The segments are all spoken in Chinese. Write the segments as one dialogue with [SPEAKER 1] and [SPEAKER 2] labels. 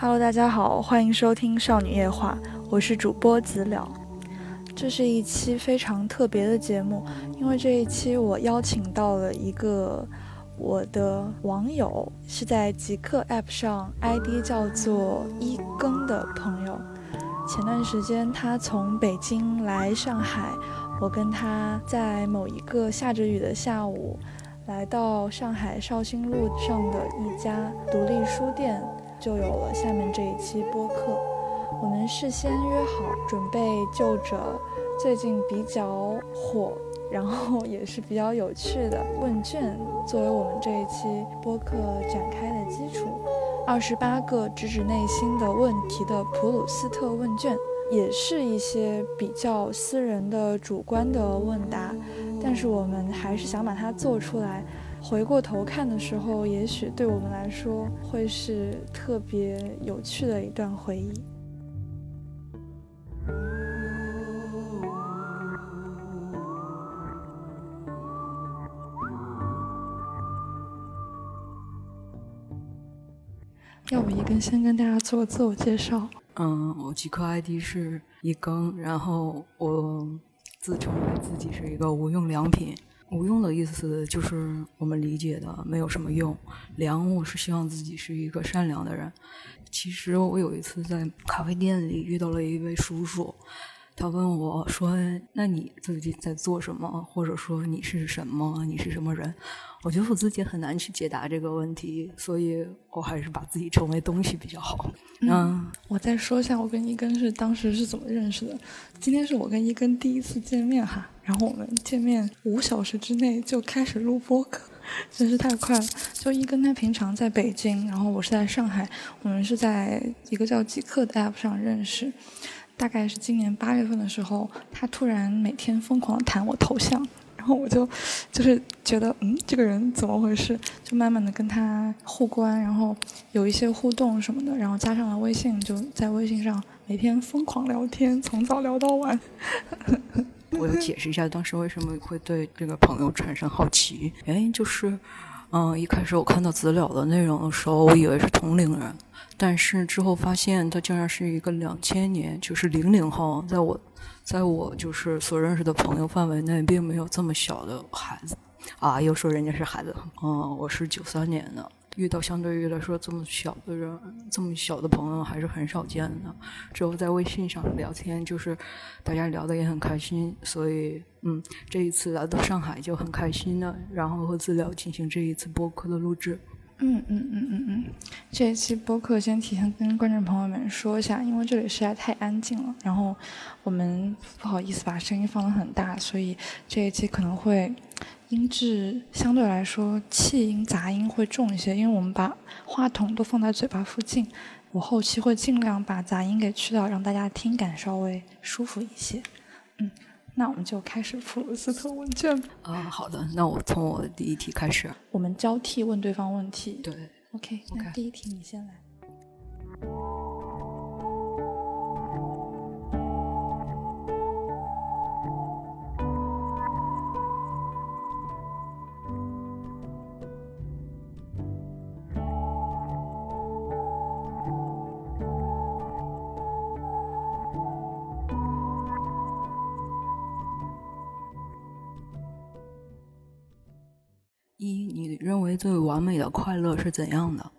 [SPEAKER 1] Hello，大家好，欢迎收听《少女夜话》，我是主播子了。这是一期非常特别的节目，因为这一期我邀请到了一个我的网友，是在极客 App 上 ID 叫做一更的朋友。前段时间他从北京来上海，我跟他在某一个下着雨的下午，来到上海绍兴路上的一家独立书店。就有了下面这一期播客。我们事先约好，准备就着最近比较火，然后也是比较有趣的问卷，作为我们这一期播客展开的基础。二十八个直指内心的问题的普鲁斯特问卷，也是一些比较私人的、主观的问答，但是我们还是想把它做出来。回过头看的时候，也许对我们来说会是特别有趣的一段回忆。要不一根先跟大家做个自我介绍？
[SPEAKER 2] 嗯，我极客 ID 是一更，然后我自称为自己是一个无用良品。无用的意思就是我们理解的没有什么用。良，我是希望自己是一个善良的人。其实我有一次在咖啡店里遇到了一位叔叔。他问我说：“那你自己在做什么？或者说你是什么？你是什么人？”我觉得我自己很难去解答这个问题，所以我还是把自己称为东西比较好。
[SPEAKER 1] 嗯，我再说一下，我跟一根是当时是怎么认识的。今天是我跟一根第一次见面哈，然后我们见面五小时之内就开始录播客，真是太快了。就一跟他平常在北京，然后我是在上海，我们是在一个叫极客的 app 上认识。大概是今年八月份的时候，他突然每天疯狂弹我头像，然后我就就是觉得，嗯，这个人怎么回事？就慢慢的跟他互关，然后有一些互动什么的，然后加上了微信，就在微信上每天疯狂聊天，从早聊到晚。
[SPEAKER 2] 我要解释一下当时为什么会对这个朋友产生好奇，原因就是，嗯，一开始我看到资料的内容的时候，我以为是同龄人。但是之后发现，他竟然是一个两千年，就是零零后，在我，在我就是所认识的朋友范围内，并没有这么小的孩子，啊，又说人家是孩子，嗯，我是九三年的，遇到相对于来说这么小的人，这么小的朋友还是很少见的。之后在微信上聊天，就是大家聊的也很开心，所以，嗯，这一次来到上海就很开心的，然后和资料进行这一次播客的录制。
[SPEAKER 1] 嗯嗯嗯嗯嗯，这一期播客先提前跟观众朋友们说一下，因为这里实在太安静了，然后我们不好意思把声音放得很大，所以这一期可能会音质相对来说气音杂音会重一些，因为我们把话筒都放在嘴巴附近，我后期会尽量把杂音给去掉，让大家听感稍微舒服一些。嗯。那我们就开始普鲁斯特问卷吧
[SPEAKER 2] 啊，好的，那我从我的第一题开始，
[SPEAKER 1] 我们交替问对方问题。
[SPEAKER 2] 对
[SPEAKER 1] ，OK，那第一题你先来。
[SPEAKER 2] 最完美的快乐是怎样的？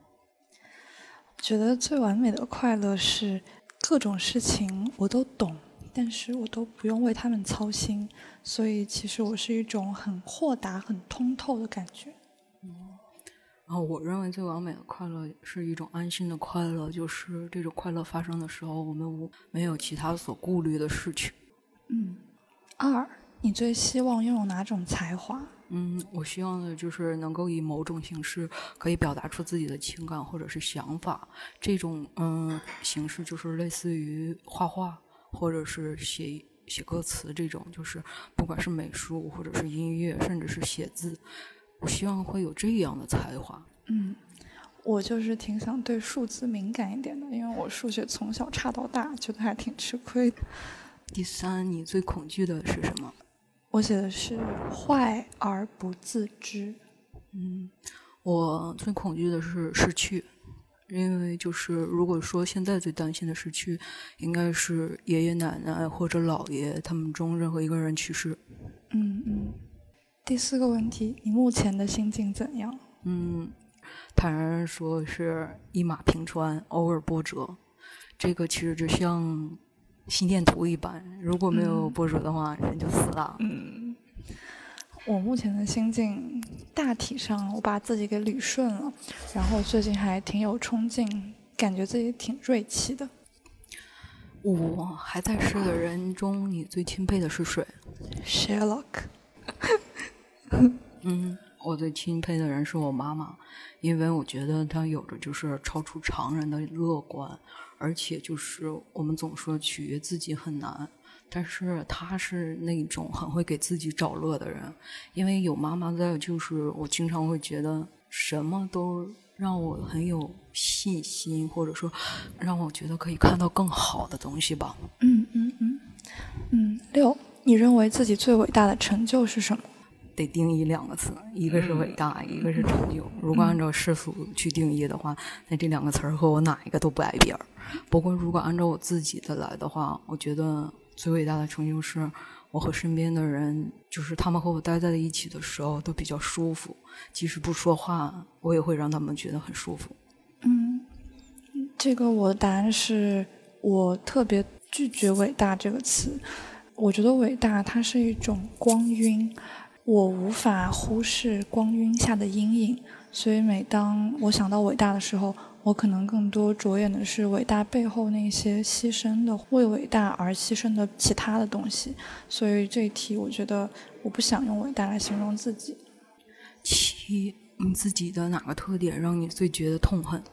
[SPEAKER 1] 觉得最完美的快乐是各种事情我都懂，但是我都不用为他们操心，所以其实我是一种很豁达、很通透的感觉。
[SPEAKER 2] 嗯，然后我认为最完美的快乐是一种安心的快乐，就是这种快乐发生的时候，我们无没有其他所顾虑的事情。
[SPEAKER 1] 嗯，二，你最希望拥有哪种才华？
[SPEAKER 2] 嗯，我希望的就是能够以某种形式可以表达出自己的情感或者是想法。这种嗯形式就是类似于画画或者是写写歌词这种，就是不管是美术或者是音乐，甚至是写字，我希望会有这样的才华。
[SPEAKER 1] 嗯，我就是挺想对数字敏感一点的，因为我数学从小差到大，觉得还挺吃亏。
[SPEAKER 2] 第三，你最恐惧的是什么？
[SPEAKER 1] 我写的是坏而不自知。
[SPEAKER 2] 嗯，我最恐惧的是失去。因为就是如果说现在最担心的失去，应该是爷爷奶奶或者姥爷他们中任何一个人去世。
[SPEAKER 1] 嗯嗯。第四个问题，你目前的心境怎样？
[SPEAKER 2] 嗯，坦然说是一马平川，偶尔波折。这个其实就像心电图一般，如果没有波折的话，人就死了。
[SPEAKER 1] 嗯。我目前的心境大体上，我把自己给捋顺了，然后最近还挺有冲劲，感觉自己挺锐气的。
[SPEAKER 2] 我还在世的人中，你最钦佩的是谁
[SPEAKER 1] ？Sherlock。
[SPEAKER 2] 嗯，我最钦佩的人是我妈妈，因为我觉得她有着就是超出常人的乐观，而且就是我们总说取悦自己很难。但是他是那种很会给自己找乐的人，因为有妈妈在，就是我经常会觉得什么都让我很有信心，或者说让我觉得可以看到更好的东西吧。
[SPEAKER 1] 嗯嗯嗯嗯。六，你认为自己最伟大的成就是什么？
[SPEAKER 2] 得定义两个词，一个是伟大，一个是成就。如果按照世俗去定义的话，那这两个词儿和我哪一个都不挨边儿。不过如果按照我自己的来的话，我觉得。最伟大的成就是我和身边的人，就是他们和我待在一起的时候都比较舒服，即使不说话，我也会让他们觉得很舒服。
[SPEAKER 1] 嗯，这个我的答案是我特别拒绝“伟大”这个词。我觉得伟大它是一种光晕，我无法忽视光晕下的阴影，所以每当我想到伟大的时候。我可能更多着眼的是伟大背后那些牺牲的，为伟大而牺牲的其他的东西。所以这一题，我觉得我不想用伟大来形容自己。
[SPEAKER 2] 七，你自己的哪个特点让你最觉得痛恨？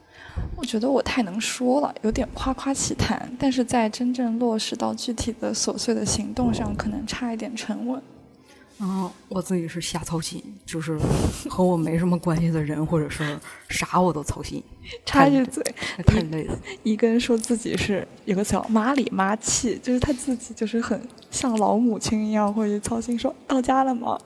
[SPEAKER 1] 我觉得我太能说了，有点夸夸其谈，但是在真正落实到具体的琐碎的行动上，可能差一点沉稳。
[SPEAKER 2] 嗯，我自己是瞎操心，就是和我没什么关系的人或者是啥我都操心。
[SPEAKER 1] 插句嘴，
[SPEAKER 2] 太累了。
[SPEAKER 1] 一根说自己是有个词“妈里妈气”，就是他自己就是很像老母亲一样会去操心，说到家了吗？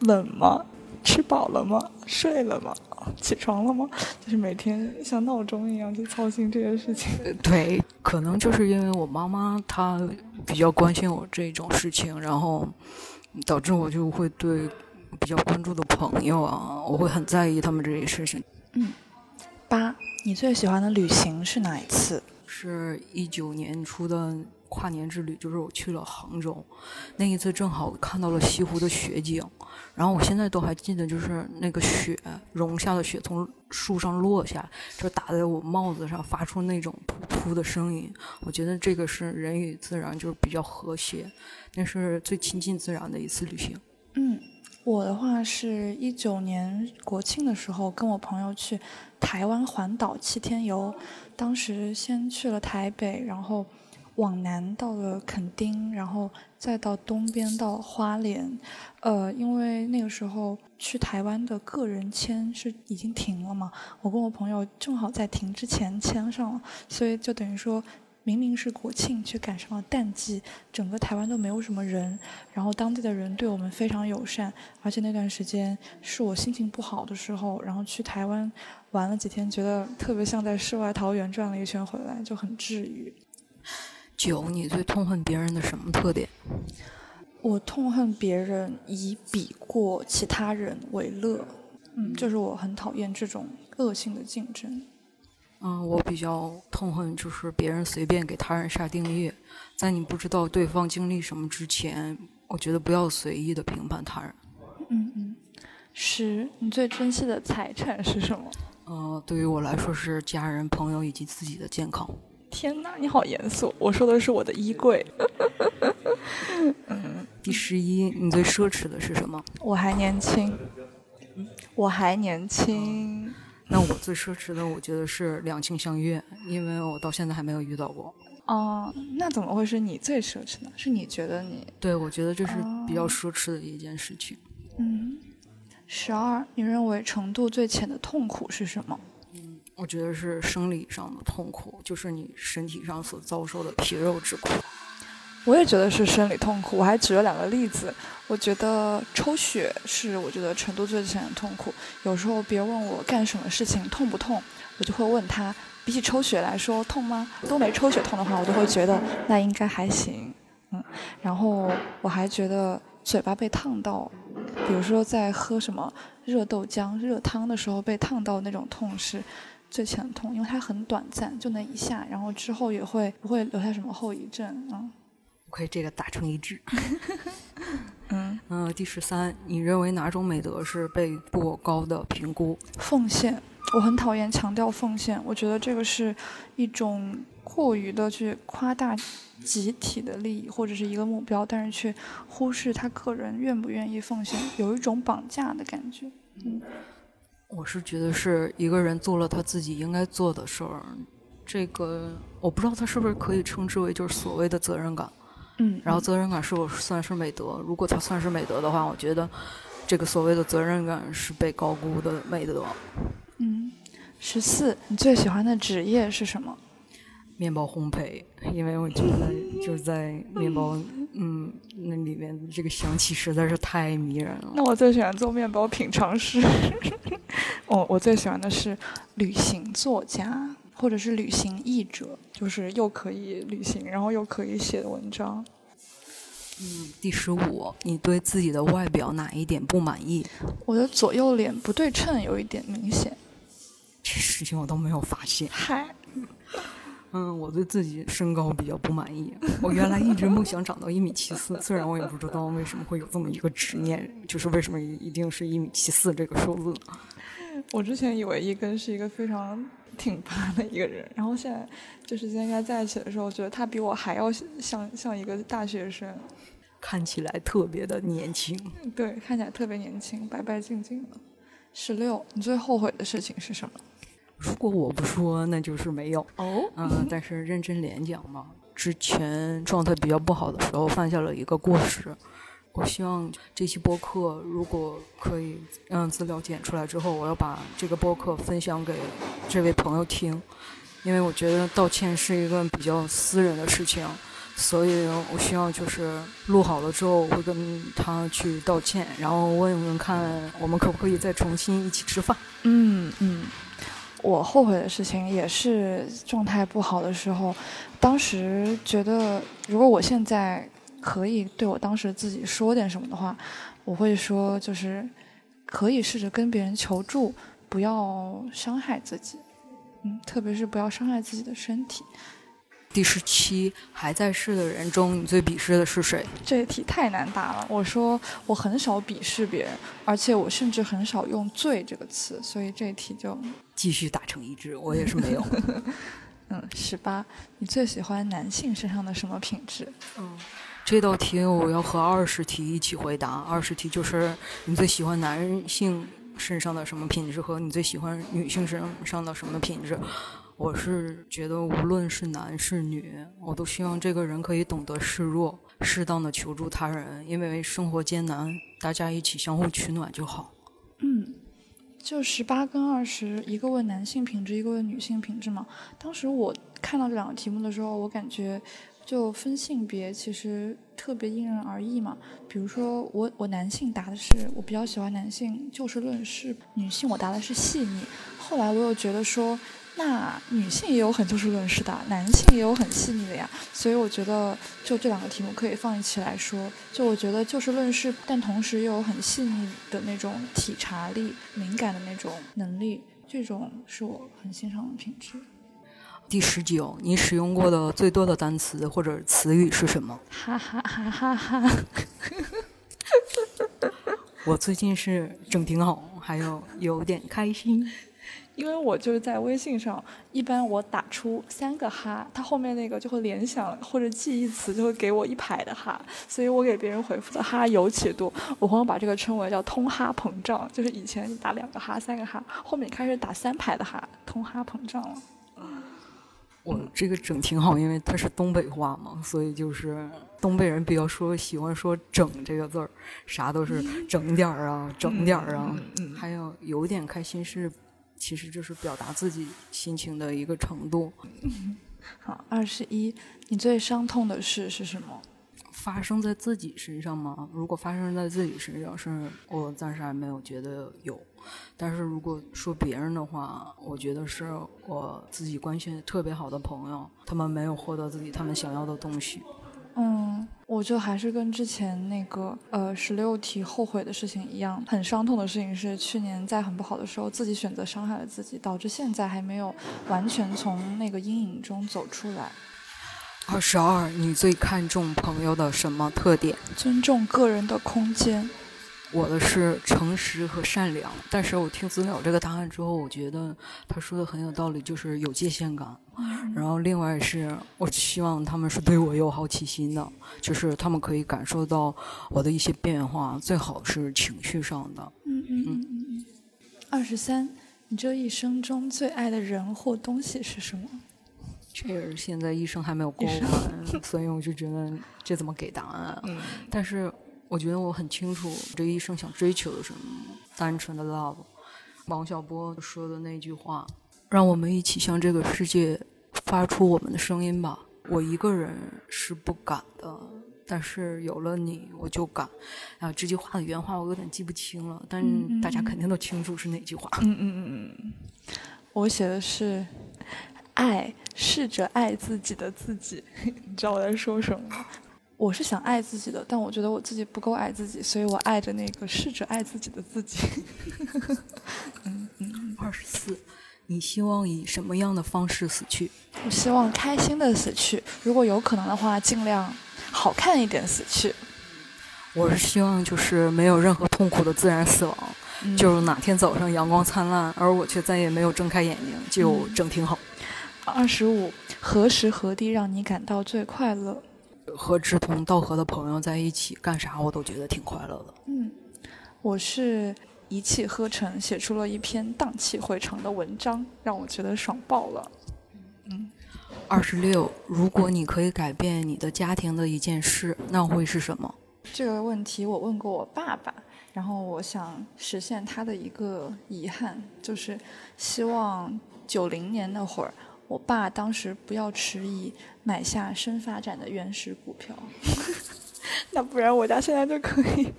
[SPEAKER 1] 冷吗？吃饱了吗？睡了吗？起床了吗？就是每天像闹钟一样去操心这些事情。
[SPEAKER 2] 对，可能就是因为我妈妈她比较关心我这种事情，然后。导致我就会对比较关注的朋友啊，我会很在意他们这些事情。
[SPEAKER 1] 嗯，八，你最喜欢的旅行是哪一次？
[SPEAKER 2] 是一九年初的跨年之旅，就是我去了杭州，那一次正好看到了西湖的雪景，然后我现在都还记得，就是那个雪融下的雪从树上落下，就打在我帽子上，发出那种噗噗的声音。我觉得这个是人与自然就是比较和谐。那是最亲近自然的一次旅行。
[SPEAKER 1] 嗯，我的话是一九年国庆的时候，跟我朋友去台湾环岛七天游。当时先去了台北，然后往南到了垦丁，然后再到东边到花莲。呃，因为那个时候去台湾的个人签是已经停了嘛，我跟我朋友正好在停之前签上了，所以就等于说。明明是国庆，却赶上了淡季，整个台湾都没有什么人。然后当地的人对我们非常友善，而且那段时间是我心情不好的时候，然后去台湾玩了几天，觉得特别像在世外桃源转了一圈回来，就很治愈。
[SPEAKER 2] 九，你最痛恨别人的什么特点？
[SPEAKER 1] 我痛恨别人以比过其他人为乐，嗯，就是我很讨厌这种恶性的竞争。
[SPEAKER 2] 嗯，我比较痛恨就是别人随便给他人下定义，在你不知道对方经历什么之前，我觉得不要随意的评判他人。
[SPEAKER 1] 嗯嗯，十，你最珍惜的财产是什么？
[SPEAKER 2] 呃，对于我来说是家人、朋友以及自己的健康。
[SPEAKER 1] 天哪，你好严肃！我说的是我的衣柜。
[SPEAKER 2] 嗯，第十一，你最奢侈的是什么？
[SPEAKER 1] 我还年轻。我还年轻。
[SPEAKER 2] 那我最奢侈的，我觉得是两情相悦，因为我到现在还没有遇到过。
[SPEAKER 1] 哦，那怎么会是你最奢侈的？是你觉得你？
[SPEAKER 2] 对，我觉得这是比较奢侈的一件事情。
[SPEAKER 1] 嗯，十二，你认为程度最浅的痛苦是什么？
[SPEAKER 2] 我觉得是生理上的痛苦，就是你身体上所遭受的皮肉之苦。
[SPEAKER 1] 我也觉得是生理痛苦，我还举了两个例子。我觉得抽血是我觉得程度最浅的痛苦。有时候别问我干什么事情痛不痛，我就会问他，比起抽血来说痛吗？都没抽血痛的话，我就会觉得那应该还行。嗯，然后我还觉得嘴巴被烫到，比如说在喝什么热豆浆、热汤的时候被烫到那种痛是最浅的痛，因为它很短暂，就那一下，然后之后也会不会留下什么后遗症啊？
[SPEAKER 2] 可以这个达成一致。
[SPEAKER 1] 嗯
[SPEAKER 2] 嗯，第十三，你认为哪种美德是被过高的评估？
[SPEAKER 1] 奉献，我很讨厌强调奉献，我觉得这个是一种过于的去夸大集体的利益或者是一个目标，但是却忽视他个人愿不愿意奉献，有一种绑架的感觉。嗯，
[SPEAKER 2] 我是觉得是一个人做了他自己应该做的事儿，这个我不知道他是不是可以称之为就是所谓的责任感。
[SPEAKER 1] 嗯，
[SPEAKER 2] 然后责任感是否算是美德？如果他算是美德的话，我觉得这个所谓的责任感是被高估的美德。
[SPEAKER 1] 嗯，十四，你最喜欢的职业是什么？
[SPEAKER 2] 面包烘焙，因为我觉得就是在面包，嗯，那里面这个香气实在是太迷人了。
[SPEAKER 1] 那我最喜欢做面包品尝师。哦，我最喜欢的是旅行作家。或者是旅行译者，就是又可以旅行，然后又可以写文章。
[SPEAKER 2] 嗯，第十五，你对自己的外表哪一点不满意？
[SPEAKER 1] 我的左右脸不对称有一点明显。
[SPEAKER 2] 这事情我都没有发现。
[SPEAKER 1] 嗨，
[SPEAKER 2] 嗯，我对自己身高比较不满意。我原来一直梦想长到一米七四，虽然我也不知道为什么会有这么一个执念，就是为什么一定是一米七四这个数字。
[SPEAKER 1] 我之前以为一根是一个非常。挺拔的一个人，然后现在就是今天跟他在一起的时候，我觉得他比我还要像像一个大学生，
[SPEAKER 2] 看起来特别的年轻。
[SPEAKER 1] 对，看起来特别年轻，白白净净的。十六，你最后悔的事情是什么？
[SPEAKER 2] 如果我不说，那就是没有。
[SPEAKER 1] 哦，
[SPEAKER 2] 嗯，但是认真连讲嘛，之前状态比较不好的时候，犯下了一个过失。我希望这期播客如果可以让资料剪出来之后，我要把这个播客分享给这位朋友听，因为我觉得道歉是一个比较私人的事情，所以我希望就是录好了之后，我会跟他去道歉，然后问问看我们可不可以再重新一起吃饭。
[SPEAKER 1] 嗯嗯，我后悔的事情也是状态不好的时候，当时觉得如果我现在。可以对我当时自己说点什么的话，我会说就是可以试着跟别人求助，不要伤害自己，嗯，特别是不要伤害自己的身体。
[SPEAKER 2] 第十七，还在世的人中，你最鄙视的是谁？
[SPEAKER 1] 这题太难答了。我说我很少鄙视别人，而且我甚至很少用“最”这个词，所以这题就
[SPEAKER 2] 继续打成一致。我也是没有。
[SPEAKER 1] 嗯，十八，你最喜欢男性身上的什么品质？
[SPEAKER 2] 嗯。这道题我要和二十题一起回答。二十题就是你最喜欢男性身上的什么品质和你最喜欢女性身上的什么品质。我是觉得无论是男是女，我都希望这个人可以懂得示弱，适当的求助他人。因为生活艰难，大家一起相互取暖就好。
[SPEAKER 1] 嗯，就十八跟二十，一个问男性品质，一个问女性品质嘛。当时我看到这两个题目的时候，我感觉。就分性别，其实特别因人而异嘛。比如说我我男性答的是我比较喜欢男性就事论事，女性我答的是细腻。后来我又觉得说，那女性也有很就事论事的，男性也有很细腻的呀。所以我觉得就这两个题目可以放一起来说。就我觉得就事论事，但同时又有很细腻的那种体察力、敏感的那种能力，这种是我很欣赏的品质。
[SPEAKER 2] 第十九，你使用过的最多的单词或者词语是什么？
[SPEAKER 1] 哈哈哈哈哈！
[SPEAKER 2] 我最近是整挺好，还有有点开心，
[SPEAKER 1] 因为我就是在微信上，一般我打出三个哈，它后面那个就会联想或者记忆词就会给我一排的哈，所以我给别人回复的哈尤其多。我朋友把这个称为叫通哈膨胀，就是以前打两个哈、三个哈，后面开始打三排的哈，通哈膨胀了。
[SPEAKER 2] 我这个整挺好，因为它是东北话嘛，所以就是东北人比较说喜欢说“整”这个字儿，啥都是 整点儿啊，整点儿啊。还有有点开心是，其实就是表达自己心情的一个程度。
[SPEAKER 1] 好，二十一，你最伤痛的事是什么？
[SPEAKER 2] 发生在自己身上吗？如果发生在自己身上，是我暂时还没有觉得有。但是如果说别人的话，我觉得是我自己关系特别好的朋友，他们没有获得自己他们想要的东西。
[SPEAKER 1] 嗯，我就还是跟之前那个呃十六题后悔的事情一样，很伤痛的事情是去年在很不好的时候自己选择伤害了自己，导致现在还没有完全从那个阴影中走出来。
[SPEAKER 2] 二十二，你最看重朋友的什么特点？
[SPEAKER 1] 尊重个人的空间。
[SPEAKER 2] 我的是诚实和善良，但是我听资料这个答案之后，我觉得他说的很有道理，就是有界限感。然后另外是我希望他们是对我有好奇心的，就是他们可以感受到我的一些变化，最好是情绪上的。
[SPEAKER 1] 嗯嗯嗯嗯。二十三，你这一生中最爱的人或东西是什么？
[SPEAKER 2] 这个现在一生还没有过完，所以我就觉得这怎么给答案？嗯，但是我觉得我很清楚这一生想追求的什么，单纯的 love。王小波说的那句话：“让我们一起向这个世界发出我们的声音吧。”我一个人是不敢的，但是有了你，我就敢。啊，这句话的原话我有点记不清了，但大家肯定都清楚是哪句话。
[SPEAKER 1] 嗯嗯嗯嗯，我写的是。爱，试着爱自己的自己，你知道我在说什么吗？我是想爱自己的，但我觉得我自己不够爱自己，所以我爱着那个试着爱自己的自己。
[SPEAKER 2] 嗯嗯。二十四，你希望以什么样的方式死去？
[SPEAKER 1] 我希望开心的死去，如果有可能的话，尽量好看一点死去。
[SPEAKER 2] 我是希望就是没有任何痛苦的自然死亡，就是哪天早上阳光灿烂，而我却再也没有睁开眼睛，就整挺好。
[SPEAKER 1] 二十五，何时何地让你感到最快乐？
[SPEAKER 2] 和志同道合的朋友在一起，干啥我都觉得挺快乐的。
[SPEAKER 1] 嗯，我是一气呵成写出了一篇荡气回肠的文章，让我觉得爽爆了。
[SPEAKER 2] 嗯，二十六，如果你可以改变你的家庭的一件事，那会是什么？
[SPEAKER 1] 这个问题我问过我爸爸，然后我想实现他的一个遗憾，就是希望九零年那会儿。我爸当时不要迟疑，买下深发展的原始股票，那不然我家现在就可以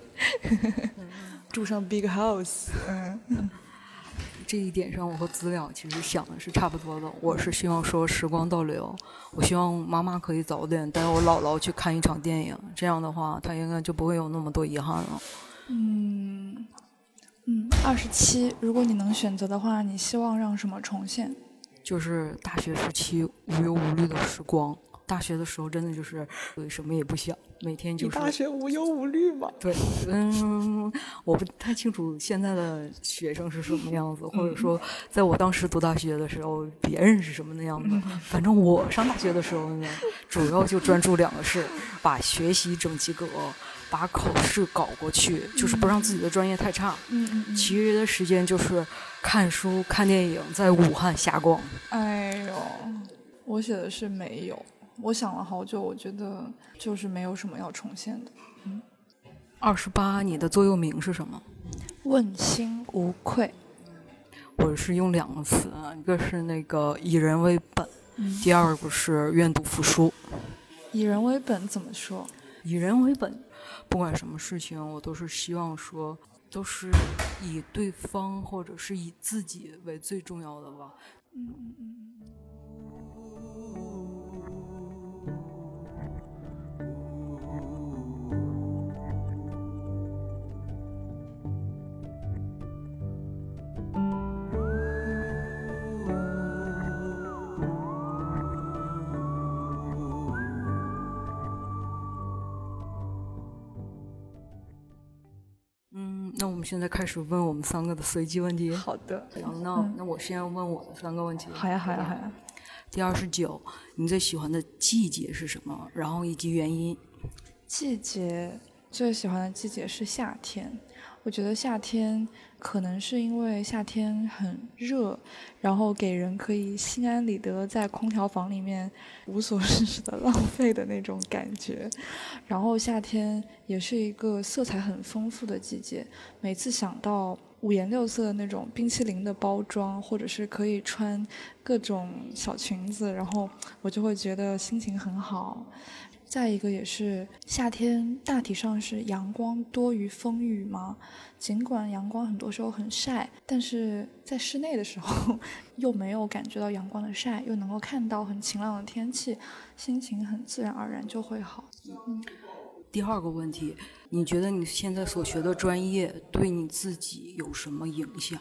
[SPEAKER 1] 住上 big house。嗯，
[SPEAKER 2] 这一点上我和资料其实想的是差不多的。我是希望说时光倒流，我希望妈妈可以早点带我姥姥去看一场电影，这样的话她应该就不会有那么多遗憾了。
[SPEAKER 1] 嗯嗯，二十七，如果你能选择的话，你希望让什么重现？
[SPEAKER 2] 就是大学时期无忧无虑的时光。大学的时候真的就是什么也不想，每天就是。
[SPEAKER 1] 大学无忧无虑吗？
[SPEAKER 2] 对，嗯，我不太清楚现在的学生是什么样子，或者说在我当时读大学的时候，别人是什么那样子。反正我上大学的时候呢，主要就专注两个事：把学习整及格。把考试搞过去，就是不让自己的专业太差。
[SPEAKER 1] 嗯嗯。
[SPEAKER 2] 其余的时间就是看书、看电影，在武汉瞎逛。
[SPEAKER 1] 哎呦，我写的是没有。我想了好久，我觉得就是没有什么要重现的。嗯。
[SPEAKER 2] 二十八，你的座右铭是什么？
[SPEAKER 1] 问心无愧。
[SPEAKER 2] 我是用两个词，一个是那个以人为本，第二个是愿赌服输。
[SPEAKER 1] 以人为本怎么说？
[SPEAKER 2] 以人为本。不管什么事情，我都是希望说，都是以对方或者是以自己为最重要的吧。嗯嗯嗯。那我们现在开始问我们三个的随机问题。
[SPEAKER 1] 好的。
[SPEAKER 2] 那那我先问我的三个问题。
[SPEAKER 1] 好呀，好呀，好呀。
[SPEAKER 2] 第二十九，你最喜欢的季节是什么？然后以及原因。
[SPEAKER 1] 季节最喜欢的季节是夏天。我觉得夏天可能是因为夏天很热，然后给人可以心安理得在空调房里面 无所事事的浪费的那种感觉。然后夏天也是一个色彩很丰富的季节，每次想到五颜六色的那种冰淇淋的包装，或者是可以穿各种小裙子，然后我就会觉得心情很好。再一个也是夏天，大体上是阳光多于风雨嘛。尽管阳光很多时候很晒，但是在室内的时候 又没有感觉到阳光的晒，又能够看到很晴朗的天气，心情很自然而然就会好。嗯。
[SPEAKER 2] 第二个问题，你觉得你现在所学的专业对你自己有什么影响？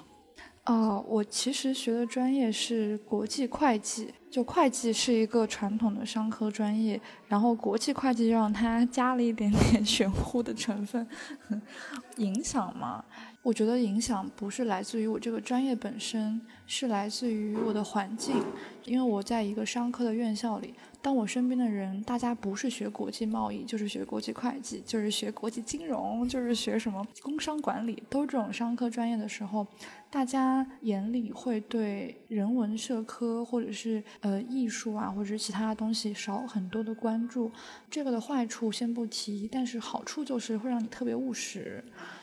[SPEAKER 1] 哦，我其实学的专业是国际会计。就会计是一个传统的商科专业，然后国际会计让它加了一点点 玄乎的成分，影响嘛？我觉得影响不是来自于我这个专业本身，是来自于我的环境，因为我在一个商科的院校里。当我身边的人，大家不是学国际贸易，就是学国际会计，就是学国际金融，就是学什么工商管理，都是这种商科专业的时候，大家眼里会对人文社科或者是呃艺术啊，或者是其他的东西少很多的关注。这个的坏处先不提，但是好处就是会让你特别务实。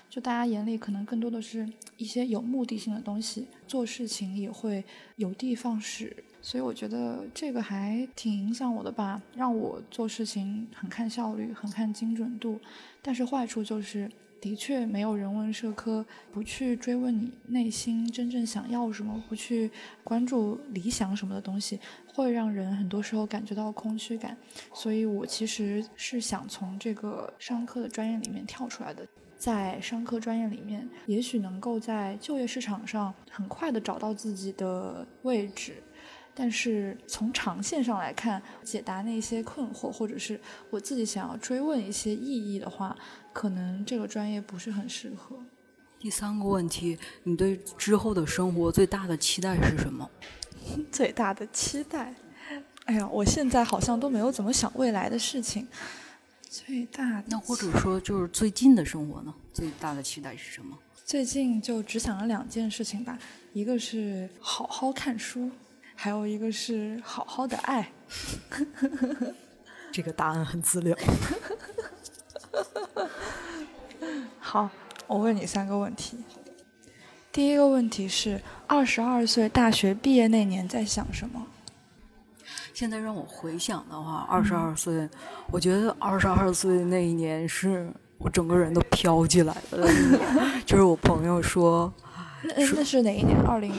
[SPEAKER 1] 就大家眼里可能更多的是一些有目的性的东西，做事情也会有的放矢。所以我觉得这个还挺影响我的吧，让我做事情很看效率，很看精准度。但是坏处就是，的确没有人文社科，不去追问你内心真正想要什么，不去关注理想什么的东西，会让人很多时候感觉到空虚感。所以我其实是想从这个商科的专业里面跳出来的，在商科专业里面，也许能够在就业市场上很快的找到自己的位置。但是从长线上来看，解答那些困惑，或者是我自己想要追问一些意义的话，可能这个专业不是很适合。
[SPEAKER 2] 第三个问题，你对之后的生活最大的期待是什么？
[SPEAKER 1] 最大的期待？哎呀，我现在好像都没有怎么想未来的事情。最大
[SPEAKER 2] 那或者说就是最近的生活呢？最大的期待是什么？
[SPEAKER 1] 最近就只想了两件事情吧，一个是好好看书。还有一个是好好的爱，
[SPEAKER 2] 这个答案很资料。
[SPEAKER 1] 好，我问你三个问题。第一个问题是：二十二岁大学毕业那年在想什么？
[SPEAKER 2] 现在让我回想的话，二十二岁，我觉得二十二岁那一年是我整个人都飘起来了。就是我朋友说，
[SPEAKER 1] 那那是哪一年？二零。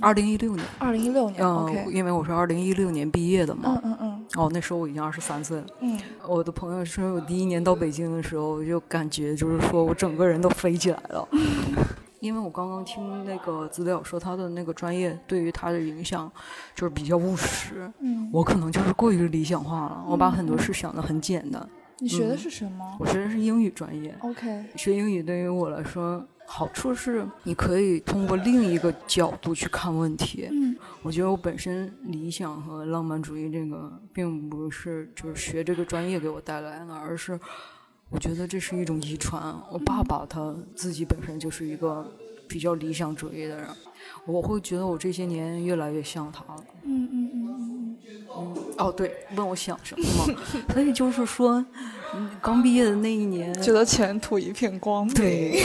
[SPEAKER 2] 二零一六年，
[SPEAKER 1] 二零一六年，
[SPEAKER 2] 嗯，因为我是二零一六年毕业的
[SPEAKER 1] 嘛，嗯嗯嗯，
[SPEAKER 2] 哦，那时候我已经二十三岁了，
[SPEAKER 1] 嗯，
[SPEAKER 2] 我的朋友说，我第一年到北京的时候，我就感觉就是说我整个人都飞起来了，因为我刚刚听那个资料说他的那个专业对于他的影响就是比较务实，
[SPEAKER 1] 嗯，
[SPEAKER 2] 我可能就是过于理想化了，我把很多事想的很简单。
[SPEAKER 1] 你学的是什么？
[SPEAKER 2] 我学的是英语专业
[SPEAKER 1] ，OK，
[SPEAKER 2] 学英语对于我来说。好处是你可以通过另一个角度去看问题。
[SPEAKER 1] 嗯，
[SPEAKER 2] 我觉得我本身理想和浪漫主义这个并不是就是学这个专业给我带来的，而是我觉得这是一种遗传。我爸爸他自己本身就是一个比较理想主义的人，我会觉得我这些年越来越像他了。
[SPEAKER 1] 嗯嗯嗯嗯嗯。
[SPEAKER 2] 嗯，哦对，问我想什么吗？所以就是说。刚毕业的那一年，
[SPEAKER 1] 觉得前途一片光明。
[SPEAKER 2] 对，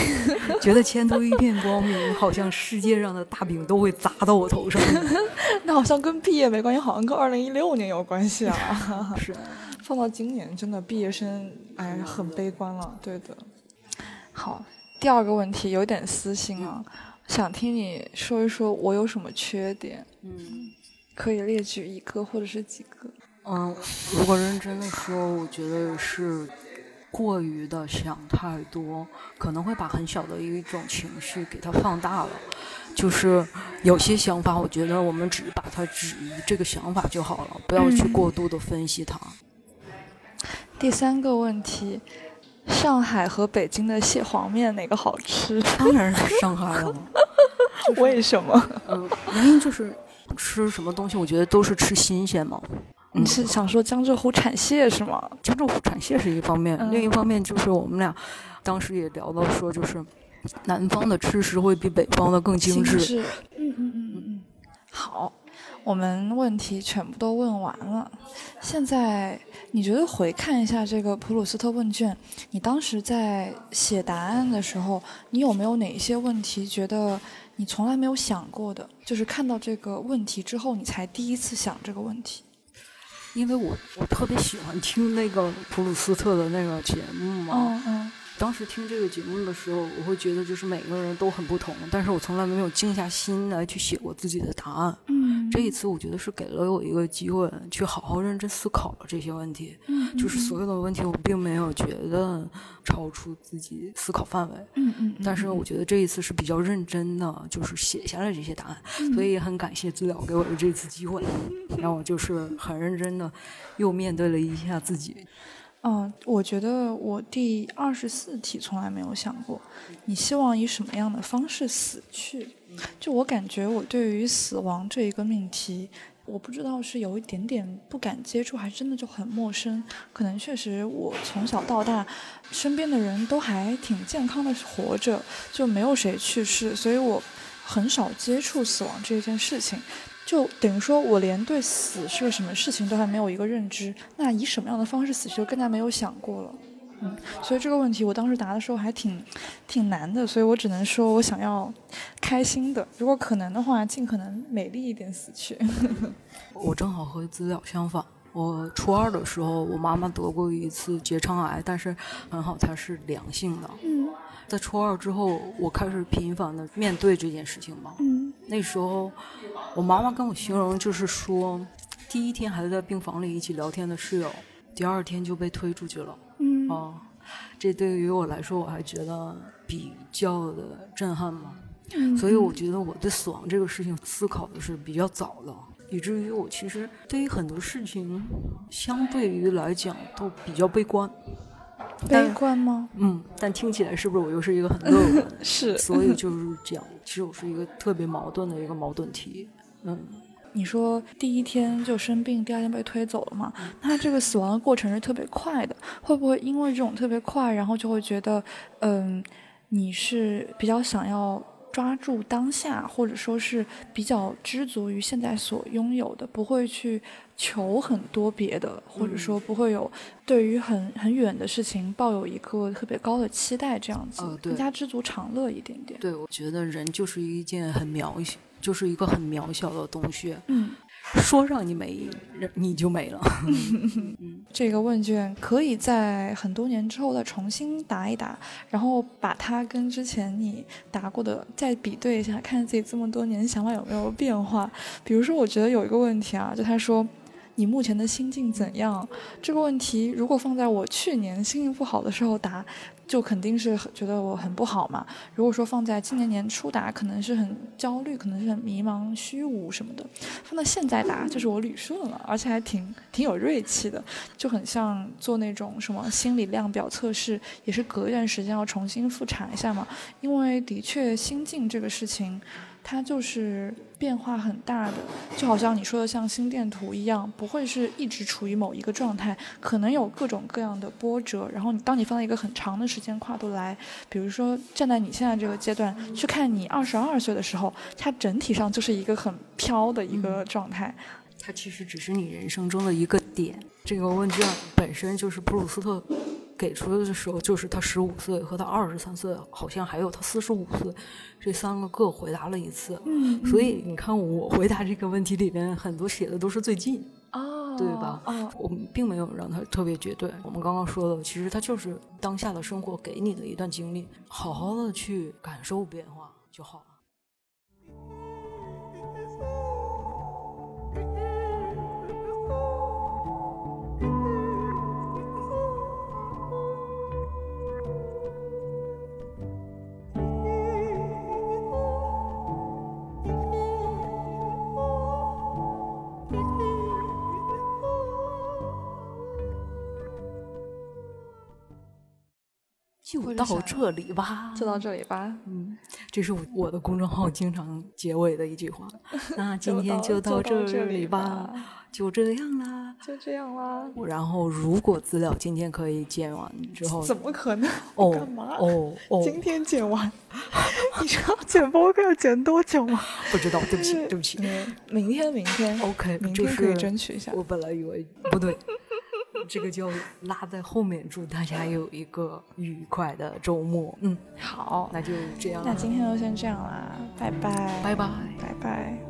[SPEAKER 2] 觉得前途一片光明，好像世界上的大饼都会砸到我头上。
[SPEAKER 1] 那好像跟毕业没关系，好像跟二零一六年有关系
[SPEAKER 2] 啊。是，
[SPEAKER 1] 放到今年，真的毕业生哎很悲观了。对的。好，第二个问题有点私心啊，想听你说一说我有什么缺点？
[SPEAKER 2] 嗯，
[SPEAKER 1] 可以列举一个或者是几个。
[SPEAKER 2] 嗯，如果认真的说，我觉得是过于的想太多，可能会把很小的一种情绪给它放大了。就是有些想法，我觉得我们只把它止于这个想法就好了，不要去过度的分析它。
[SPEAKER 1] 第三个问题，上海和北京的蟹黄面哪个好吃？
[SPEAKER 2] 当然是上海了。
[SPEAKER 1] 为什么？
[SPEAKER 2] 嗯，原因就是吃什么东西，我觉得都是吃新鲜嘛。
[SPEAKER 1] 你是想说江浙沪产蟹是吗？
[SPEAKER 2] 江浙沪产蟹是一方面，另一方面就是我们俩当时也聊到说，就是南方的吃食会比北方的更精
[SPEAKER 1] 致。嗯嗯嗯嗯嗯。好，我们问题全部都问完了。现在你觉得回看一下这个普鲁斯特问卷，你当时在写答案的时候，你有没有哪一些问题觉得你从来没有想过的？就是看到这个问题之后，你才第一次想这个问题。
[SPEAKER 2] 因为我我特别喜欢听那个普鲁斯特的那个节目嘛。
[SPEAKER 1] 嗯嗯。
[SPEAKER 2] 当时听这个节目的时候，我会觉得就是每个人都很不同，但是我从来没有静下心来去写过自己的答案。
[SPEAKER 1] 嗯，
[SPEAKER 2] 这一次我觉得是给了我一个机会，去好好认真思考了这些问题。
[SPEAKER 1] 嗯，
[SPEAKER 2] 就是所有的问题，我并没有觉得超出自己思考范围。
[SPEAKER 1] 嗯嗯，
[SPEAKER 2] 但是我觉得这一次是比较认真的，就是写下来这些答案，所以也很感谢资料给我的这次机会，让我就是很认真的又面对了一下自己。
[SPEAKER 1] 嗯，我觉得我第二十四题从来没有想过，你希望以什么样的方式死去？就我感觉，我对于死亡这一个命题，我不知道是有一点点不敢接触，还是真的就很陌生。可能确实，我从小到大，身边的人都还挺健康的活着，就没有谁去世，所以我很少接触死亡这件事情。就等于说，我连对死是个什么事情都还没有一个认知，那以什么样的方式死去就更加没有想过了。嗯，所以这个问题我当时答的时候还挺挺难的，所以我只能说我想要开心的，如果可能的话，尽可能美丽一点死去。
[SPEAKER 2] 我正好和资料相反，我初二的时候，我妈妈得过一次结肠癌，但是很好，它是良性的。
[SPEAKER 1] 嗯。
[SPEAKER 2] 在初二之后，我开始频繁的面对这件事情吧。
[SPEAKER 1] 嗯，
[SPEAKER 2] 那时候我妈妈跟我形容，就是说，第一天还在病房里一起聊天的室友，第二天就被推出去了。
[SPEAKER 1] 嗯，
[SPEAKER 2] 啊，这对于我来说，我还觉得比较的震撼嘛。
[SPEAKER 1] 嗯，
[SPEAKER 2] 所以我觉得我对死亡这个事情思考的是比较早的，以至于我其实对于很多事情，相对于来讲都比较悲观。
[SPEAKER 1] 悲观吗？
[SPEAKER 2] 嗯，但听起来是不是我又是一个很乐 观？
[SPEAKER 1] 是，
[SPEAKER 2] 所以就是这样，其实我是一个特别矛盾的一个矛盾体。嗯，
[SPEAKER 1] 你说第一天就生病，第二天被推走了嘛？那这个死亡的过程是特别快的，会不会因为这种特别快，然后就会觉得，嗯，你是比较想要？抓住当下，或者说是比较知足于现在所拥有的，不会去求很多别的，或者说不会有对于很很远的事情抱有一个特别高的期待，这样子，更加知足常乐一点点。
[SPEAKER 2] 对，我觉得人就是一件很渺小，就是一个很渺小的东西。
[SPEAKER 1] 嗯。
[SPEAKER 2] 说让你没，你就没了。
[SPEAKER 1] 这个问卷可以在很多年之后再重新答一答，然后把它跟之前你答过的再比对一下，看自己这么多年想法有没有变化。比如说，我觉得有一个问题啊，就他说。你目前的心境怎样？这个问题如果放在我去年心情不好的时候答，就肯定是觉得我很不好嘛。如果说放在今年年初答，可能是很焦虑，可能是很迷茫、虚无什么的。放到现在答，就是我捋顺了，而且还挺挺有锐气的，就很像做那种什么心理量表测试，也是隔一段时间要重新复查一下嘛。因为的确心境这个事情。它就是变化很大的，就好像你说的像心电图一样，不会是一直处于某一个状态，可能有各种各样的波折。然后你当你放在一个很长的时间跨度来，比如说站在你现在这个阶段去看你二十二岁的时候，它整体上就是一个很飘的一个状态。
[SPEAKER 2] 它其实只是你人生中的一个点。这个问卷本身就是布鲁斯特。给出的时候，就是他十五岁和他二十三岁，好像还有他四十五岁，这三个各回答了一次。
[SPEAKER 1] 嗯，
[SPEAKER 2] 所以你看，我回答这个问题里边，很多写的都是最近，
[SPEAKER 1] 哦，
[SPEAKER 2] 对吧？
[SPEAKER 1] 哦，
[SPEAKER 2] 我们并没有让他特别绝对。我们刚刚说的，其实他就是当下的生活给你的一段经历，好好的去感受变化就好了。就到这里吧，
[SPEAKER 1] 就到这里吧。
[SPEAKER 2] 嗯，这是我我的公众号经常结尾的一句话。那今天就到这里吧，就这样啦，
[SPEAKER 1] 就这样啦。
[SPEAKER 2] 然后，如果资料今天可以剪完之后，
[SPEAKER 1] 怎么可能？
[SPEAKER 2] 哦，
[SPEAKER 1] 干嘛？
[SPEAKER 2] 哦哦，
[SPEAKER 1] 今天剪完？你知道剪播客要剪多久吗？
[SPEAKER 2] 不知道，对不起，对不起。
[SPEAKER 1] 明天，明天
[SPEAKER 2] ，OK，
[SPEAKER 1] 明天可以争取一下。
[SPEAKER 2] 我本来以为不对。这个就拉在后面，祝大家有一个愉快的周末。嗯，
[SPEAKER 1] 好，
[SPEAKER 2] 那就这样。
[SPEAKER 1] 那今天就先这样啦，拜拜，
[SPEAKER 2] 拜拜，
[SPEAKER 1] 拜拜。